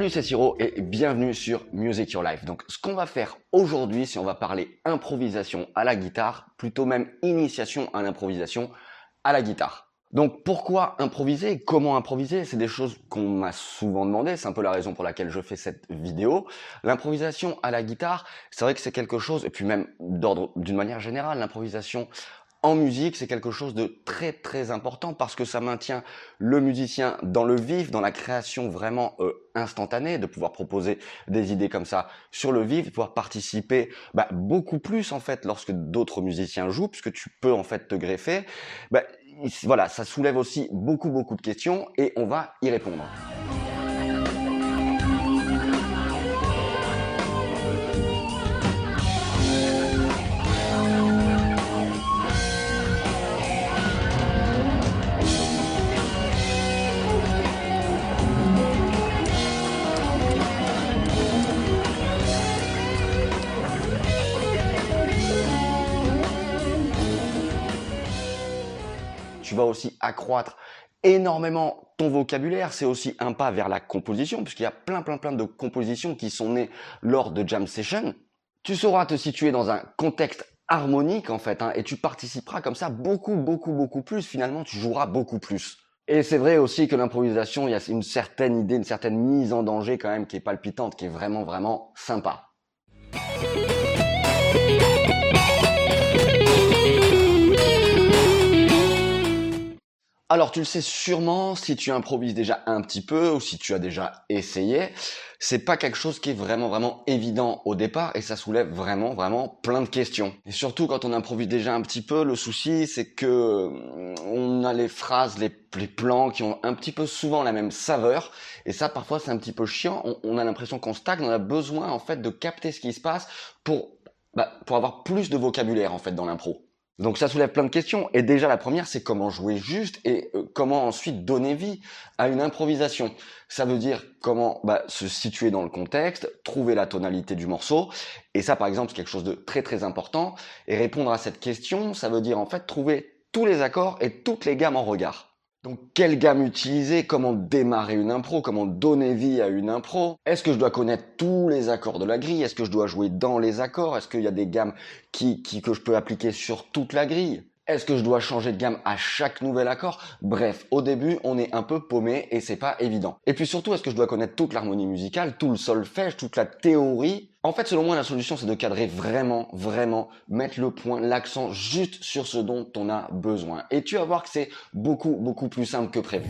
Salut, c'est Siro et bienvenue sur Music Your Life. Donc, ce qu'on va faire aujourd'hui, c'est on va parler improvisation à la guitare, plutôt même initiation à l'improvisation à la guitare. Donc, pourquoi improviser? Comment improviser? C'est des choses qu'on m'a souvent demandé. C'est un peu la raison pour laquelle je fais cette vidéo. L'improvisation à la guitare, c'est vrai que c'est quelque chose, et puis même d'ordre, d'une manière générale, l'improvisation en musique, c'est quelque chose de très très important parce que ça maintient le musicien dans le vif, dans la création vraiment euh, instantanée, de pouvoir proposer des idées comme ça sur le vif, de pouvoir participer bah, beaucoup plus en fait lorsque d'autres musiciens jouent, puisque tu peux en fait te greffer. Bah, voilà, ça soulève aussi beaucoup beaucoup de questions et on va y répondre. Aussi accroître énormément ton vocabulaire. C'est aussi un pas vers la composition, puisqu'il y a plein, plein, plein de compositions qui sont nées lors de jam session. Tu sauras te situer dans un contexte harmonique, en fait, hein, et tu participeras comme ça beaucoup, beaucoup, beaucoup plus. Finalement, tu joueras beaucoup plus. Et c'est vrai aussi que l'improvisation, il y a une certaine idée, une certaine mise en danger quand même qui est palpitante, qui est vraiment, vraiment sympa. Alors tu le sais sûrement si tu improvises déjà un petit peu ou si tu as déjà essayé, c'est pas quelque chose qui est vraiment vraiment évident au départ et ça soulève vraiment vraiment plein de questions. Et surtout quand on improvise déjà un petit peu, le souci c'est que euh, on a les phrases, les, plans qui ont un petit peu souvent la même saveur et ça parfois c'est un petit peu chiant. On, a l'impression qu'on stagne, on a besoin en fait de capter ce qui se passe pour bah, pour avoir plus de vocabulaire en fait dans l'impro. Donc ça soulève plein de questions. Et déjà la première, c'est comment jouer juste et euh, comment ensuite donner vie à une improvisation. Ça veut dire comment bah, se situer dans le contexte, trouver la tonalité du morceau. Et ça, par exemple, c'est quelque chose de très très important. Et répondre à cette question, ça veut dire en fait trouver tous les accords et toutes les gammes en regard. Donc, quelle gamme utiliser? Comment démarrer une impro? Comment donner vie à une impro? Est-ce que je dois connaître tous les accords de la grille? Est-ce que je dois jouer dans les accords? Est-ce qu'il y a des gammes qui, qui, que je peux appliquer sur toute la grille? Est-ce que je dois changer de gamme à chaque nouvel accord? Bref, au début, on est un peu paumé et c'est pas évident. Et puis surtout, est-ce que je dois connaître toute l'harmonie musicale, tout le solfège, toute la théorie En fait, selon moi, la solution, c'est de cadrer vraiment, vraiment, mettre le point, l'accent juste sur ce dont on a besoin. Et tu vas voir que c'est beaucoup, beaucoup plus simple que prévu.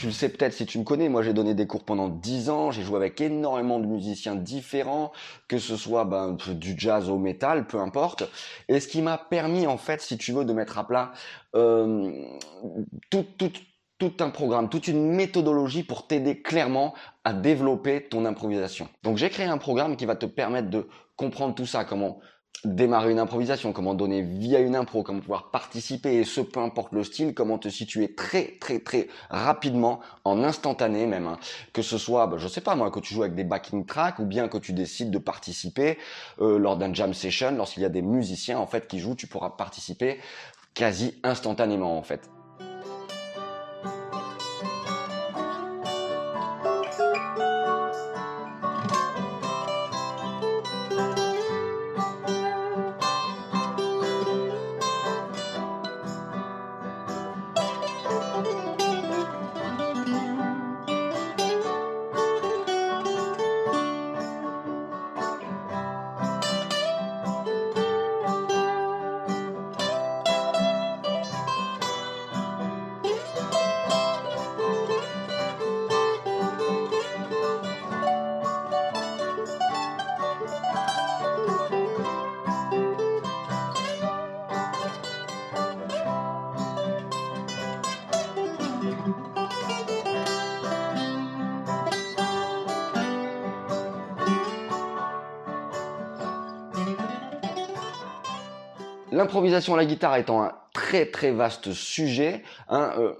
Tu le sais peut-être si tu me connais, moi j'ai donné des cours pendant 10 ans, j'ai joué avec énormément de musiciens différents, que ce soit ben, du jazz au métal, peu importe. Et ce qui m'a permis en fait, si tu veux, de mettre à plat euh, tout, tout, tout un programme, toute une méthodologie pour t'aider clairement à développer ton improvisation. Donc j'ai créé un programme qui va te permettre de comprendre tout ça, comment démarrer une improvisation, comment donner vie à une impro, comment pouvoir participer et ce peu importe le style, comment te situer très très très rapidement, en instantané même, hein. que ce soit, bah, je sais pas moi, que tu joues avec des backing tracks ou bien que tu décides de participer euh, lors d'un jam session, lorsqu'il y a des musiciens en fait qui jouent, tu pourras participer quasi instantanément en fait. L'improvisation à la guitare étant un très très vaste sujet, hein, euh,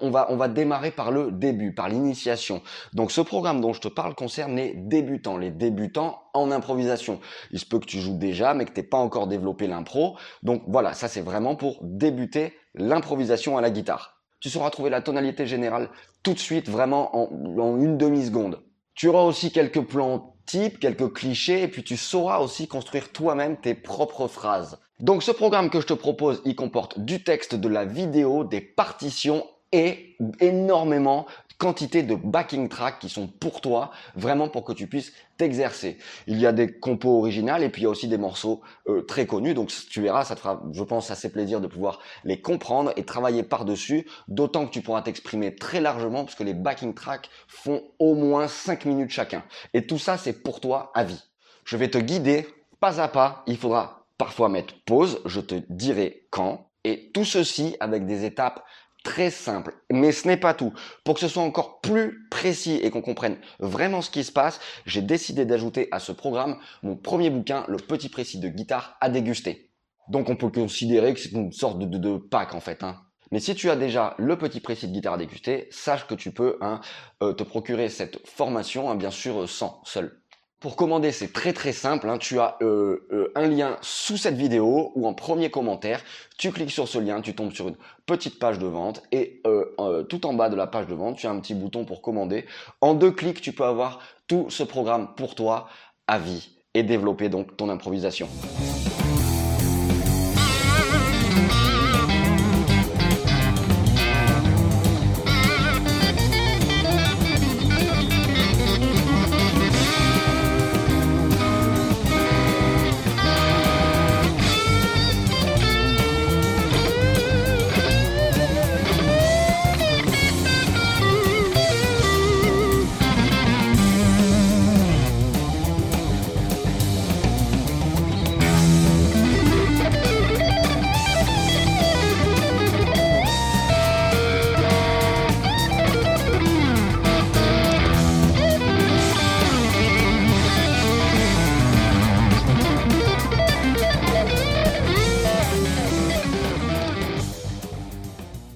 on va, on va démarrer par le début, par l'initiation. Donc ce programme dont je te parle concerne les débutants, les débutants en improvisation. Il se peut que tu joues déjà, mais que tu n'aies pas encore développé l'impro. Donc voilà, ça c'est vraiment pour débuter l'improvisation à la guitare. Tu sauras trouver la tonalité générale tout de suite, vraiment en, en une demi-seconde. Tu auras aussi quelques plans types, quelques clichés, et puis tu sauras aussi construire toi-même tes propres phrases. Donc ce programme que je te propose, il comporte du texte, de la vidéo, des partitions et énormément quantité de backing tracks qui sont pour toi, vraiment pour que tu puisses t'exercer. Il y a des compos originales et puis il y a aussi des morceaux euh, très connus. Donc tu verras, ça te fera, je pense, assez plaisir de pouvoir les comprendre et travailler par-dessus. D'autant que tu pourras t'exprimer très largement parce que les backing tracks font au moins 5 minutes chacun. Et tout ça, c'est pour toi à vie. Je vais te guider pas à pas. Il faudra parfois mettre pause. Je te dirai quand. Et tout ceci avec des étapes très simple. Mais ce n'est pas tout. Pour que ce soit encore plus précis et qu'on comprenne vraiment ce qui se passe, j'ai décidé d'ajouter à ce programme mon premier bouquin, Le petit précis de guitare à déguster. Donc on peut considérer que c'est une sorte de, de, pack en fait. Hein. Mais si tu as déjà le petit précis de guitare à déguster, sache que tu peux hein, euh, te procurer cette formation, hein, bien sûr, sans, seul. Pour commander, c'est très très simple. Hein. Tu as euh, euh, un lien sous cette vidéo ou en premier commentaire. Tu cliques sur ce lien, tu tombes sur une petite page de vente et euh, tout en bas de la page de vente, tu as un petit bouton pour commander. En deux clics, tu peux avoir tout ce programme pour toi à vie et développer donc ton improvisation.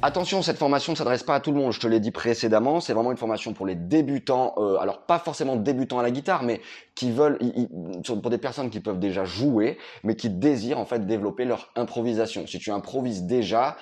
Attention, cette formation ne s'adresse pas à tout le monde, je te l'ai dit précédemment, c'est vraiment une formation pour les débutants, euh, alors pas forcément débutants à la guitare, mais qui veulent, pour des personnes qui peuvent déjà jouer, mais qui désirent en fait développer leur improvisation. Si tu improvises déjà,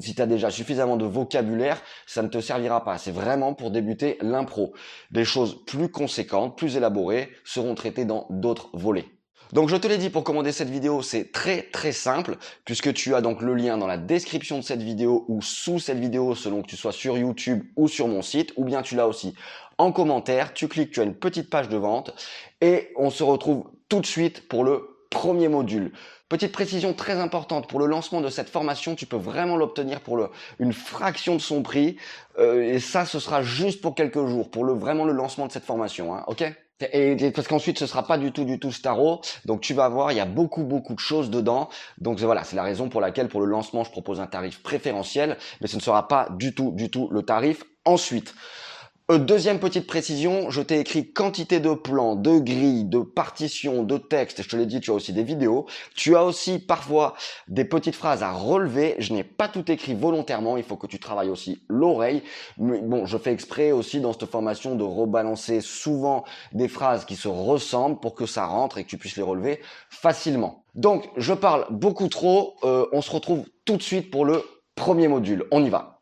si tu as déjà suffisamment de vocabulaire, ça ne te servira pas. C'est vraiment pour débuter l'impro. Des choses plus conséquentes, plus élaborées seront traitées dans d'autres volets. Donc je te l'ai dit pour commander cette vidéo, c'est très très simple puisque tu as donc le lien dans la description de cette vidéo ou sous cette vidéo selon que tu sois sur YouTube ou sur mon site ou bien tu l'as aussi en commentaire, tu cliques, tu as une petite page de vente et on se retrouve tout de suite pour le premier module. Petite précision très importante, pour le lancement de cette formation, tu peux vraiment l'obtenir pour le, une fraction de son prix. Euh, et ça, ce sera juste pour quelques jours, pour le, vraiment le lancement de cette formation. Hein, ok? Et, parce qu'ensuite ce sera pas du tout du tout Staro, donc tu vas voir il y a beaucoup beaucoup de choses dedans. Donc voilà, c'est la raison pour laquelle pour le lancement je propose un tarif préférentiel, mais ce ne sera pas du tout du tout le tarif ensuite. Euh, deuxième petite précision, je t'ai écrit quantité de plans, de grilles, de partitions, de textes. Je te l'ai dit, tu as aussi des vidéos. Tu as aussi parfois des petites phrases à relever. Je n'ai pas tout écrit volontairement. Il faut que tu travailles aussi l'oreille. Mais bon, je fais exprès aussi dans cette formation de rebalancer souvent des phrases qui se ressemblent pour que ça rentre et que tu puisses les relever facilement. Donc, je parle beaucoup trop. Euh, on se retrouve tout de suite pour le premier module. On y va.